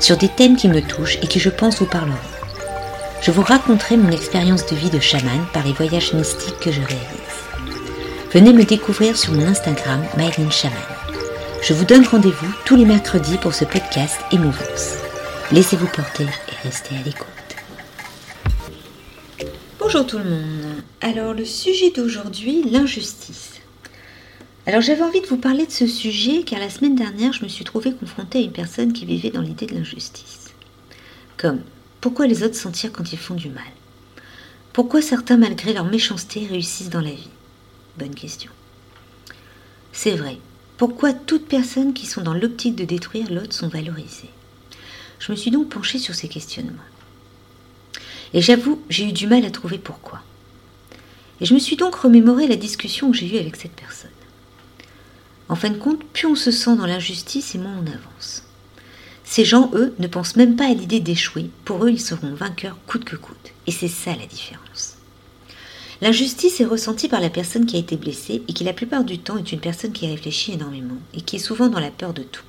sur des thèmes qui me touchent et qui je pense vous parleront. Je vous raconterai mon expérience de vie de chaman par les voyages mystiques que je réalise. Venez me découvrir sur mon Instagram, Myline Chaman. Je vous donne rendez-vous tous les mercredis pour ce podcast Émouvance. Laissez-vous porter et restez à l'écoute. Bonjour tout le monde. Alors le sujet d'aujourd'hui, l'injustice. Alors j'avais envie de vous parler de ce sujet car la semaine dernière je me suis trouvée confrontée à une personne qui vivait dans l'idée de l'injustice. Comme pourquoi les autres sentir quand ils font du mal? Pourquoi certains malgré leur méchanceté réussissent dans la vie? Bonne question. C'est vrai, pourquoi toutes personnes qui sont dans l'optique de détruire l'autre sont valorisées? Je me suis donc penchée sur ces questionnements. Et j'avoue, j'ai eu du mal à trouver pourquoi. Et je me suis donc remémoré la discussion que j'ai eue avec cette personne. En fin de compte, plus on se sent dans l'injustice et moins on avance. Ces gens, eux, ne pensent même pas à l'idée d'échouer. Pour eux, ils seront vainqueurs coûte que coûte. Et c'est ça la différence. L'injustice est ressentie par la personne qui a été blessée et qui la plupart du temps est une personne qui réfléchit énormément et qui est souvent dans la peur de tout.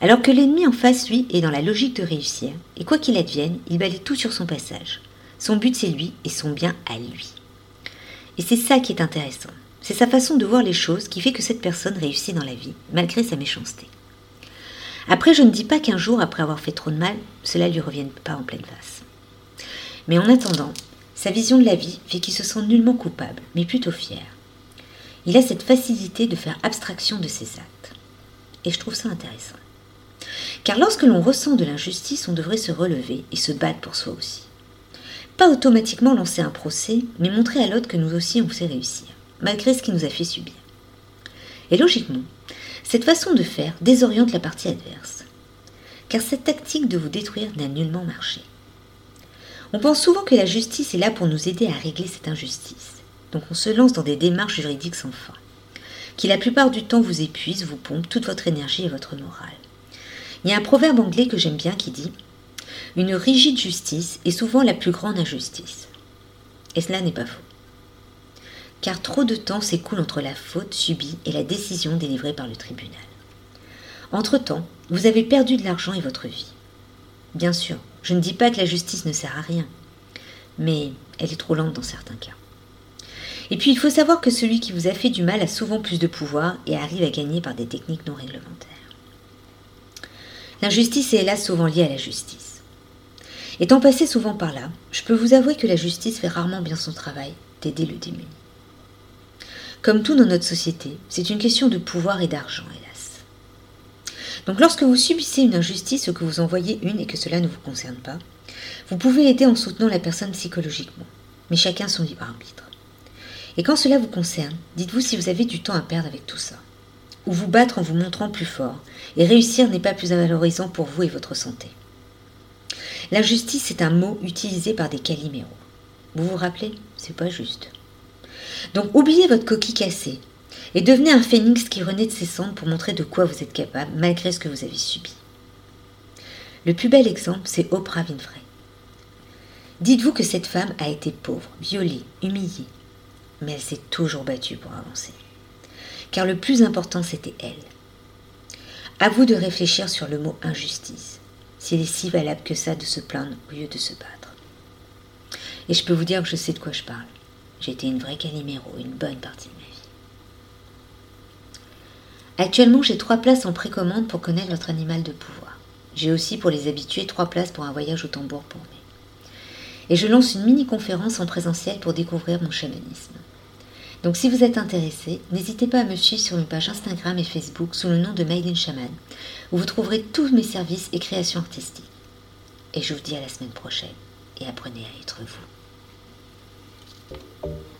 Alors que l'ennemi en face, lui, est dans la logique de réussir, et quoi qu'il advienne, il balaye tout sur son passage. Son but, c'est lui et son bien à lui. Et c'est ça qui est intéressant. C'est sa façon de voir les choses qui fait que cette personne réussit dans la vie, malgré sa méchanceté. Après, je ne dis pas qu'un jour, après avoir fait trop de mal, cela lui revienne pas en pleine face. Mais en attendant, sa vision de la vie fait qu'il se sent nullement coupable, mais plutôt fier. Il a cette facilité de faire abstraction de ses actes. Et je trouve ça intéressant. Car lorsque l'on ressent de l'injustice, on devrait se relever et se battre pour soi aussi. Pas automatiquement lancer un procès, mais montrer à l'autre que nous aussi on sait réussir malgré ce qui nous a fait subir. Et logiquement, cette façon de faire désoriente la partie adverse, car cette tactique de vous détruire n'a nullement marché. On pense souvent que la justice est là pour nous aider à régler cette injustice, donc on se lance dans des démarches juridiques sans fin, qui la plupart du temps vous épuisent, vous pompent toute votre énergie et votre morale. Il y a un proverbe anglais que j'aime bien qui dit Une rigide justice est souvent la plus grande injustice. Et cela n'est pas faux car trop de temps s'écoule entre la faute subie et la décision délivrée par le tribunal. Entre-temps, vous avez perdu de l'argent et votre vie. Bien sûr, je ne dis pas que la justice ne sert à rien, mais elle est trop lente dans certains cas. Et puis il faut savoir que celui qui vous a fait du mal a souvent plus de pouvoir et arrive à gagner par des techniques non réglementaires. L'injustice est hélas souvent liée à la justice. Étant passé souvent par là, je peux vous avouer que la justice fait rarement bien son travail d'aider le démuni. Comme tout dans notre société, c'est une question de pouvoir et d'argent, hélas. Donc lorsque vous subissez une injustice ou que vous en voyez une et que cela ne vous concerne pas, vous pouvez l'aider en soutenant la personne psychologiquement, mais chacun son libre arbitre. Et quand cela vous concerne, dites-vous si vous avez du temps à perdre avec tout ça. Ou vous battre en vous montrant plus fort, et réussir n'est pas plus valorisant pour vous et votre santé. L'injustice est un mot utilisé par des caliméros. Vous vous rappelez? C'est pas juste. Donc oubliez votre coquille cassée et devenez un phénix qui renaît de ses cendres pour montrer de quoi vous êtes capable malgré ce que vous avez subi. Le plus bel exemple, c'est Oprah Winfrey. Dites-vous que cette femme a été pauvre, violée, humiliée, mais elle s'est toujours battue pour avancer. Car le plus important, c'était elle. À vous de réfléchir sur le mot injustice, s'il est si valable que ça de se plaindre au lieu de se battre. Et je peux vous dire que je sais de quoi je parle. J'étais une vraie Calimero une bonne partie de ma vie. Actuellement, j'ai trois places en précommande pour connaître votre animal de pouvoir. J'ai aussi pour les habitués trois places pour un voyage au tambour pour mai. Et je lance une mini-conférence en présentiel pour découvrir mon chamanisme. Donc si vous êtes intéressé, n'hésitez pas à me suivre sur une page Instagram et Facebook sous le nom de Maylin Shaman, où vous trouverez tous mes services et créations artistiques. Et je vous dis à la semaine prochaine, et apprenez à être vous. Thank you.